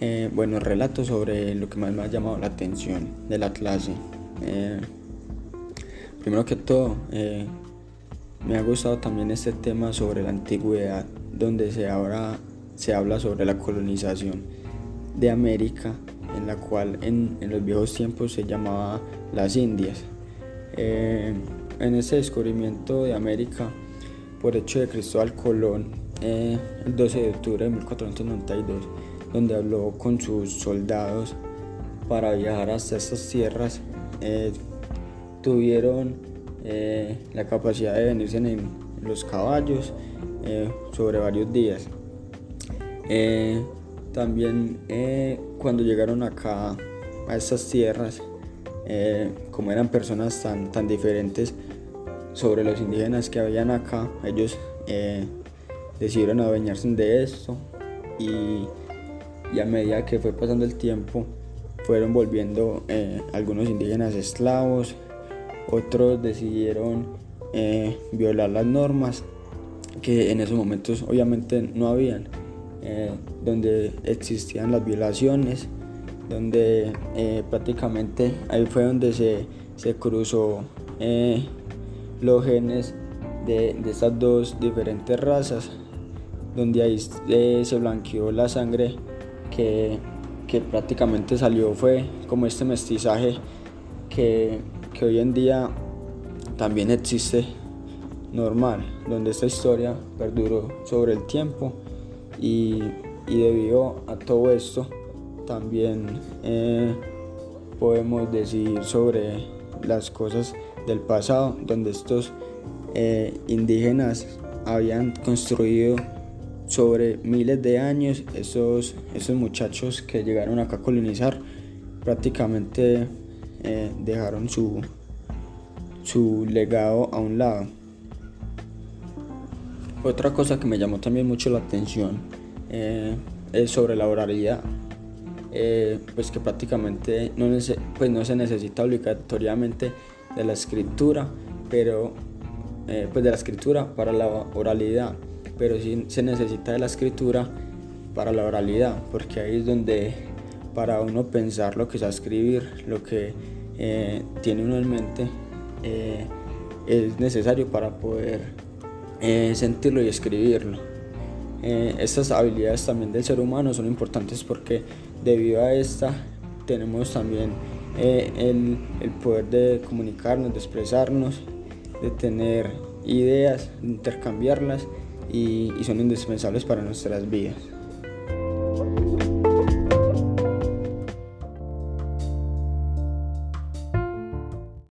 eh, buenos relatos sobre lo que más me ha llamado la atención de la clase. Eh, primero que todo, eh, me ha gustado también este tema sobre la antigüedad, donde se, ahora se habla sobre la colonización de América, en la cual en, los viejos tiempos se llamaba las Indias. en este descubrimiento de América, por hecho de Cristóbal Colón, el 12 de octubre de 1492, donde habló con sus soldados para viajar hasta estas tierras. Eh, tuvieron eh, la capacidad de venirse en los caballos eh, sobre varios días. también cuando llegaron acá a estas tierras, como eran personas tan, tan diferentes sobre los indígenas que habían acá, ellos decidieron adueñarse de esto y y a medida que fue pasando el tiempo fueron volviendo eh, algunos indígenas esclavos, otros decidieron eh, violar las normas que en esos momentos obviamente no habían, eh, donde existían las violaciones, donde prácticamente ahí fue donde se, se cruzó los genes de, de, estas dos diferentes razas, donde ahí se blanqueó la sangre que, prácticamente salió fue como este mestizaje que, hoy en día también existe normal, donde esta historia perduró sobre el tiempo y, debido a todo esto también eh, podemos decir sobre las cosas del pasado, donde estos eh, indígenas habían construido sobre miles de años, esos, esos muchachos que llegaron acá a colonizar prácticamente eh, dejaron su, su legado a un lado. Otra cosa que me llamó también mucho la atención eh, es sobre la oralidad. Eh, pues que prácticamente no, pues no se necesita obligatoriamente de la escritura, pero pues de la escritura para la oralidad pero sí se necesita de la escritura para la oralidad, porque ahí es donde para uno pensar lo que es escribir, lo que eh, tiene uno en mente, eh, es necesario para poder eh, sentirlo y escribirlo. estas habilidades también del ser humano son importantes porque debido a esta tenemos también el, el poder de comunicarnos, de expresarnos, de tener ideas, de intercambiarlas y, son indispensables para nuestras vidas.